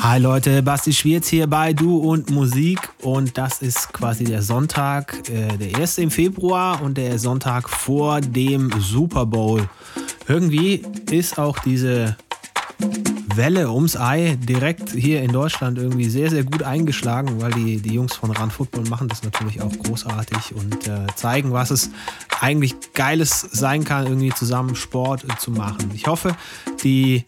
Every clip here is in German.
Hi Leute, Basti Schwierz hier bei Du und Musik und das ist quasi der Sonntag, äh, der erste im Februar und der Sonntag vor dem Super Bowl. Irgendwie ist auch diese Welle ums Ei direkt hier in Deutschland irgendwie sehr, sehr gut eingeschlagen, weil die, die Jungs von Run Football machen das natürlich auch großartig und äh, zeigen, was es eigentlich Geiles sein kann, irgendwie zusammen Sport äh, zu machen. Ich hoffe, die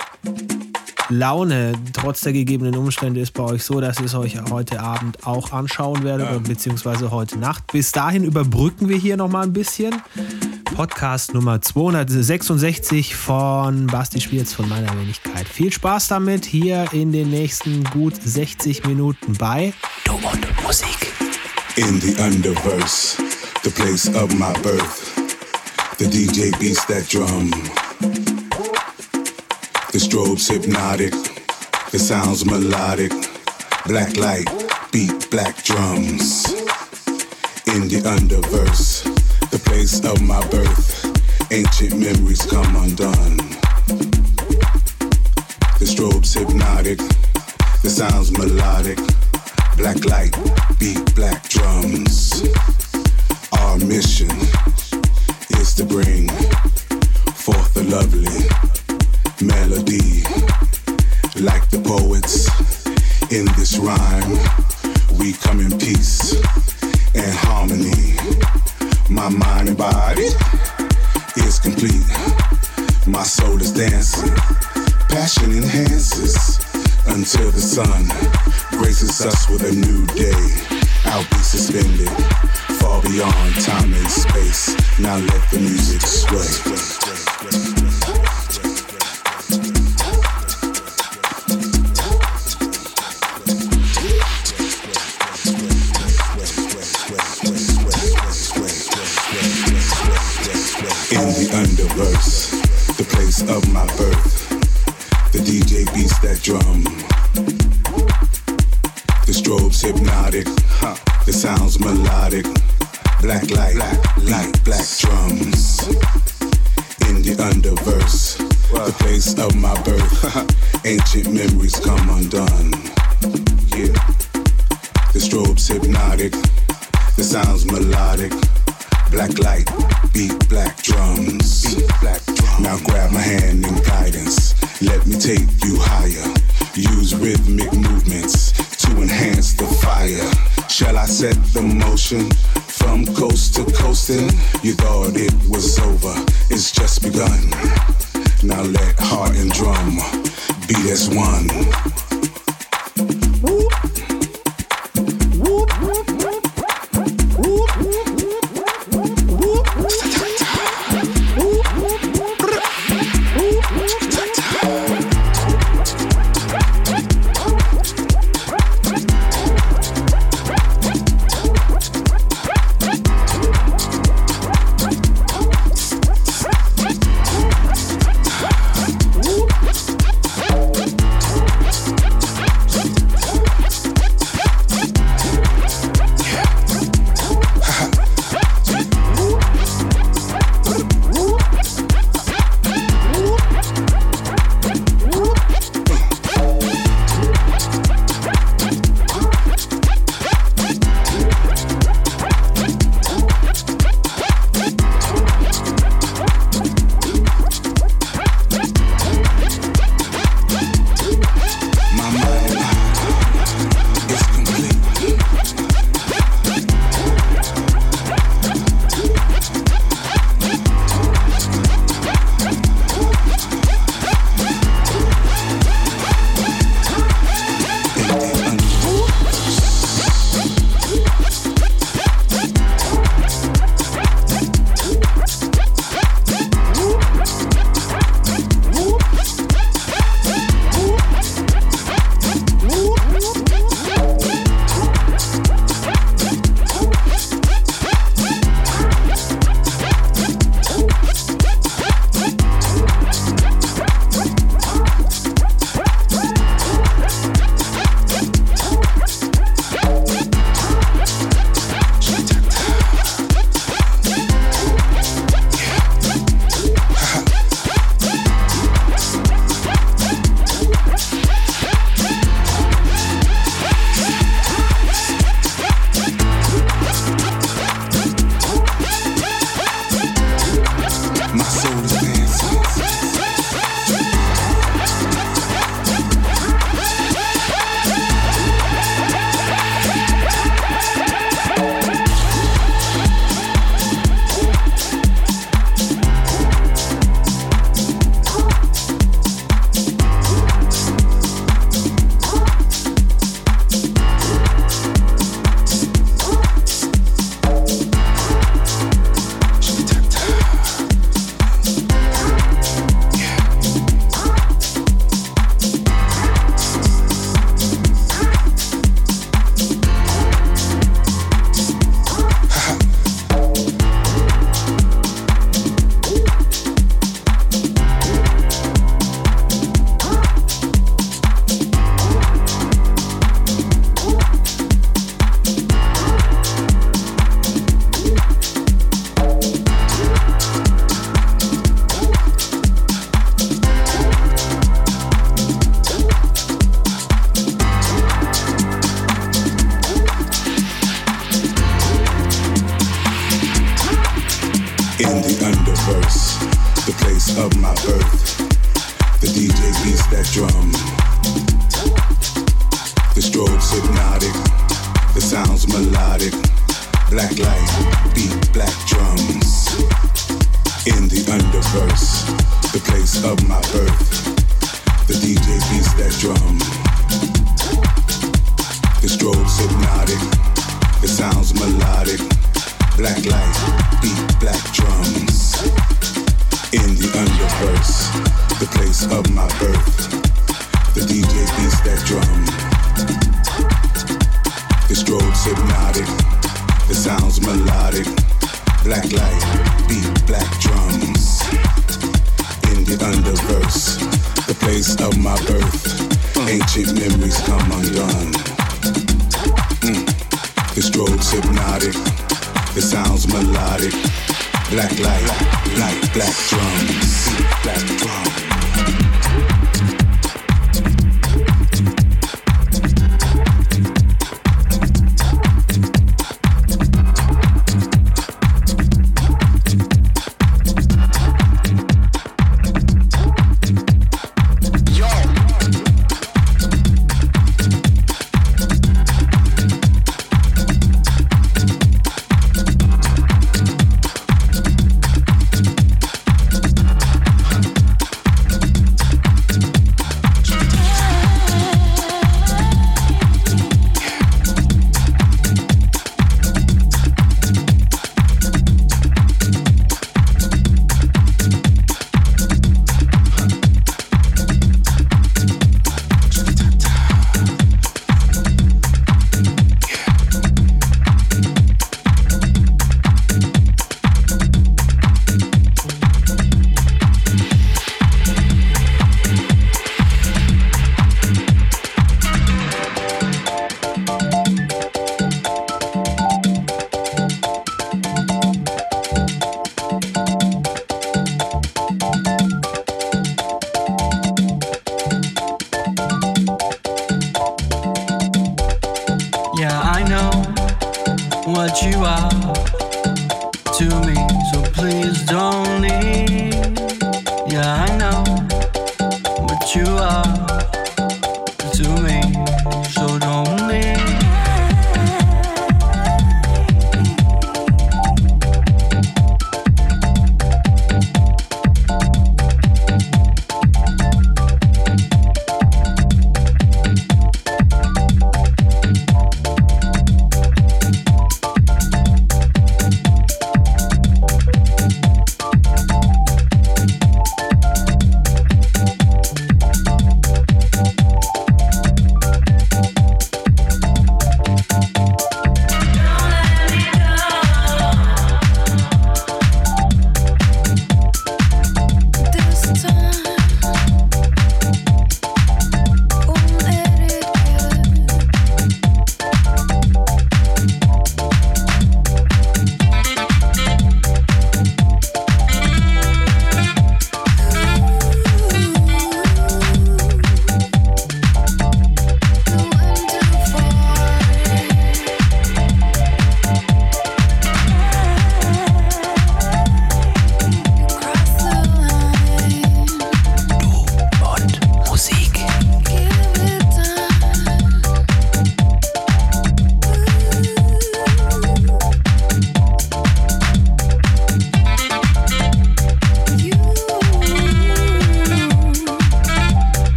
Laune trotz der gegebenen Umstände ist bei euch so, dass ihr es euch heute Abend auch anschauen werdet, ja. beziehungsweise heute Nacht. Bis dahin überbrücken wir hier nochmal ein bisschen. Podcast Nummer 266 von Basti Schwierz von meiner Wenigkeit. Viel Spaß damit hier in den nächsten gut 60 Minuten bei Du und Musik. In the Underverse, the place of my birth, the DJ beats that drum. The strobe's hypnotic, the sounds melodic. Black light, beat black drums. In the underverse, the place of my birth, ancient memories come undone. The strobe's hypnotic, the sounds melodic. Black light, beat black drums. Our mission is to bring forth the lovely melody. Like the poets in this rhyme, we come in peace and harmony. My mind and body is complete. My soul is dancing. Passion enhances until the sun graces us with a new day. I'll be suspended far beyond time and space. Now let the music sway.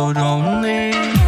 So don't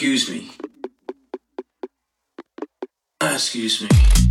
Excuse me. Excuse me.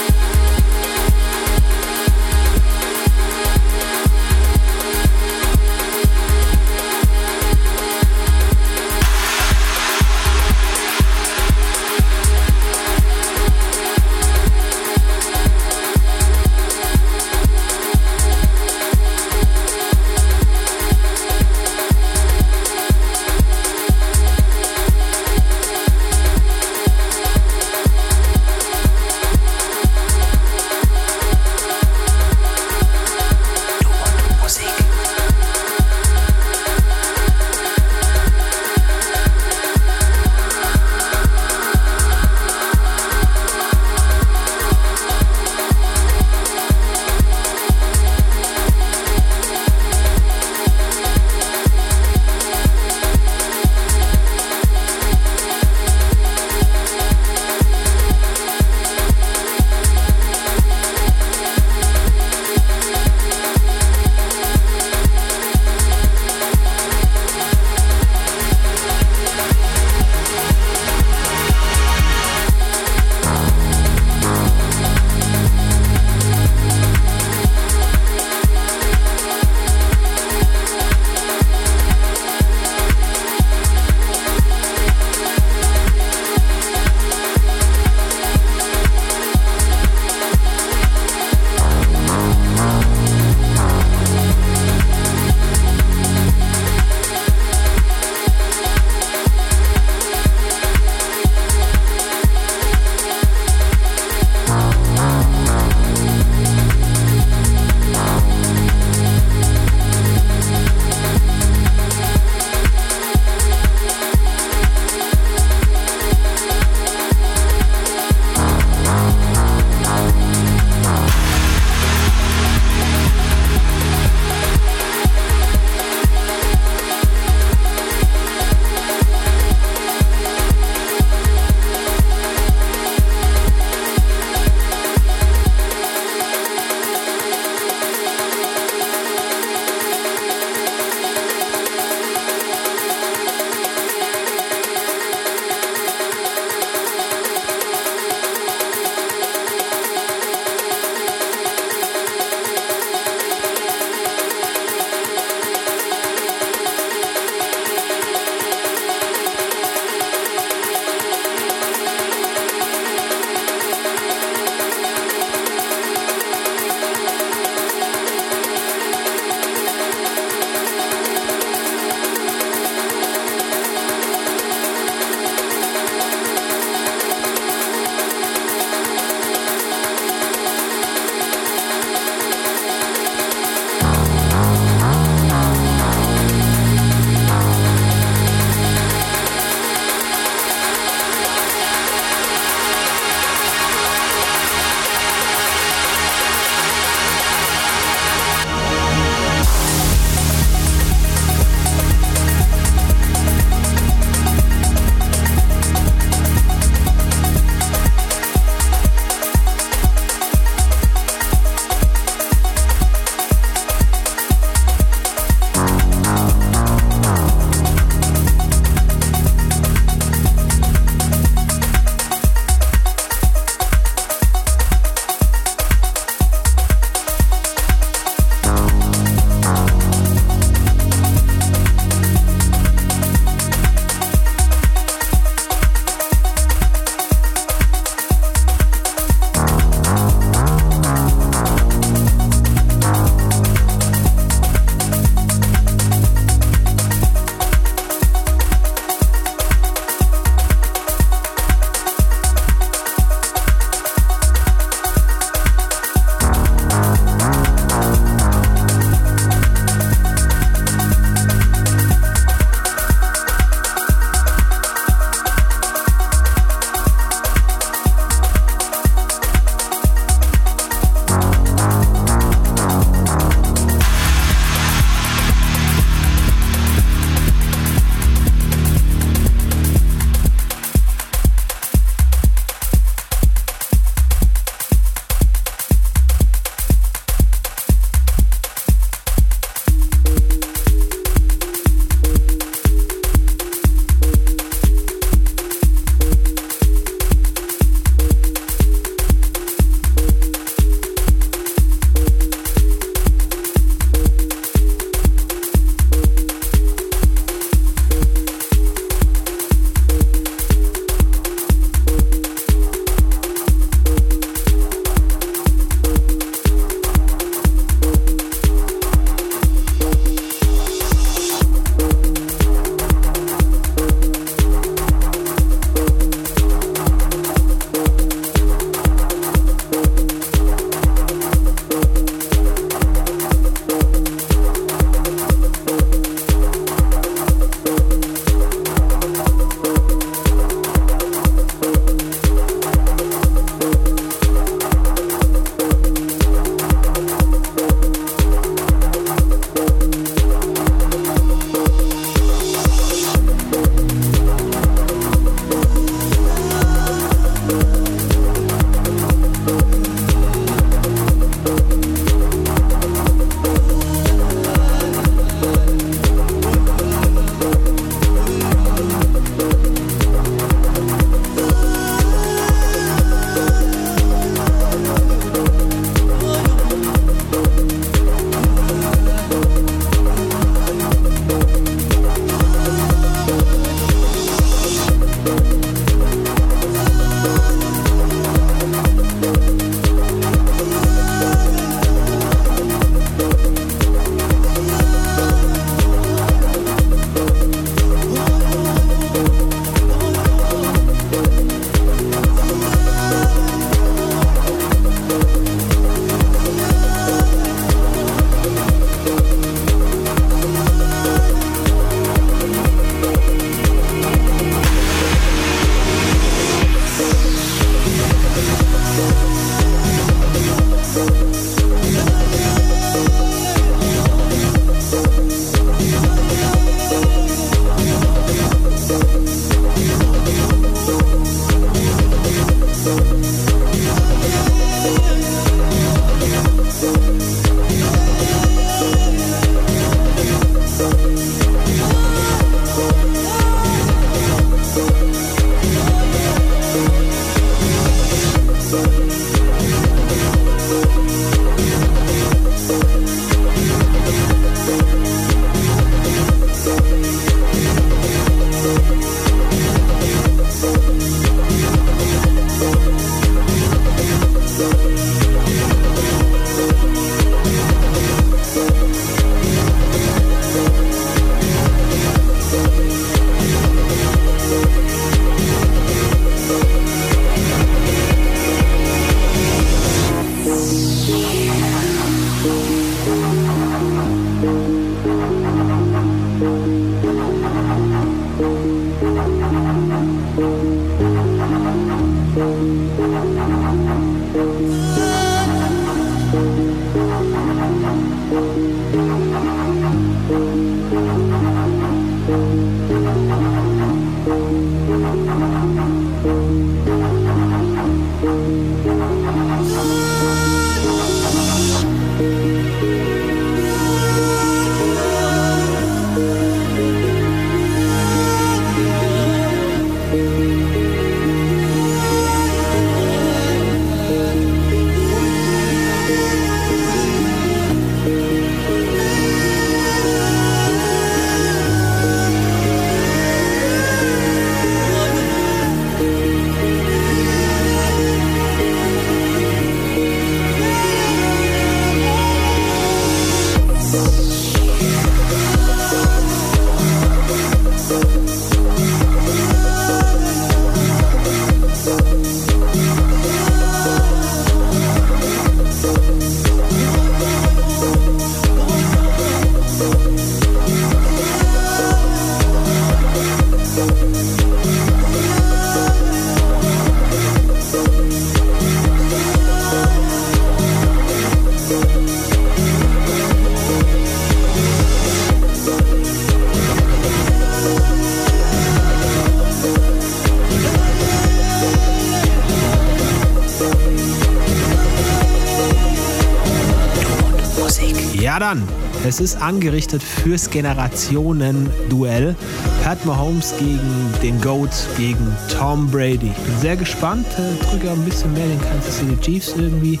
Es ist angerichtet fürs Generationen-Duell. Pat Mahomes gegen den GOAT, gegen Tom Brady. Ich bin sehr gespannt, äh, drücke ein bisschen mehr den Kansas City Chiefs irgendwie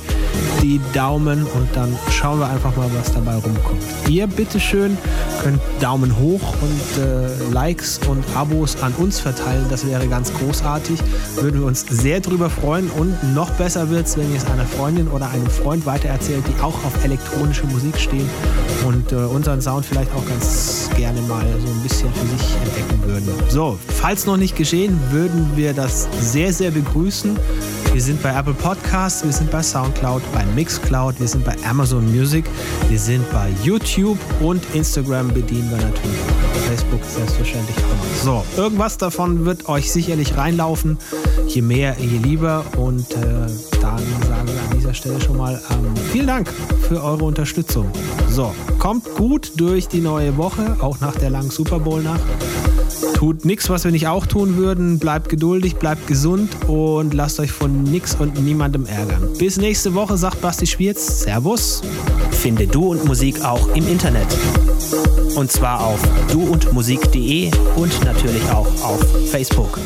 die Daumen und dann schauen wir einfach mal, was dabei rumkommt. Ihr bitteschön könnt Daumen hoch und äh, Likes und Abos an uns verteilen. Das wäre ganz großartig. Würden wir uns sehr drüber freuen und noch besser wird es, wenn ihr es einer Freundin oder einem Freund weitererzählt, die auch auf elektronische Musik stehen und äh, unseren Sound vielleicht auch ganz gerne mal so ein bisschen für sich entdecken würden. So, falls noch nicht geschehen, würden wir das sehr, sehr begrüßen. Wir sind bei Apple Podcasts, wir sind bei Soundcloud, bei Mixcloud, wir sind bei Amazon Music, wir sind bei YouTube und Instagram bedienen wir natürlich. Facebook selbstverständlich auch. So, irgendwas davon wird euch sicherlich reinlaufen. Je mehr, je lieber. Und äh, dann sagen wir an dieser Stelle schon mal ähm, vielen Dank für eure Unterstützung. So, kommt gut durch die neue Woche, auch nach der langen Super Bowl-Nacht. Tut nichts, was wir nicht auch tun würden. Bleibt geduldig, bleibt gesund und lasst euch von nichts und niemandem ärgern. Bis nächste Woche, sagt Basti Schwierz. Servus. Finde Du und Musik auch im Internet. Und zwar auf duundmusik.de und natürlich auch auf Facebook.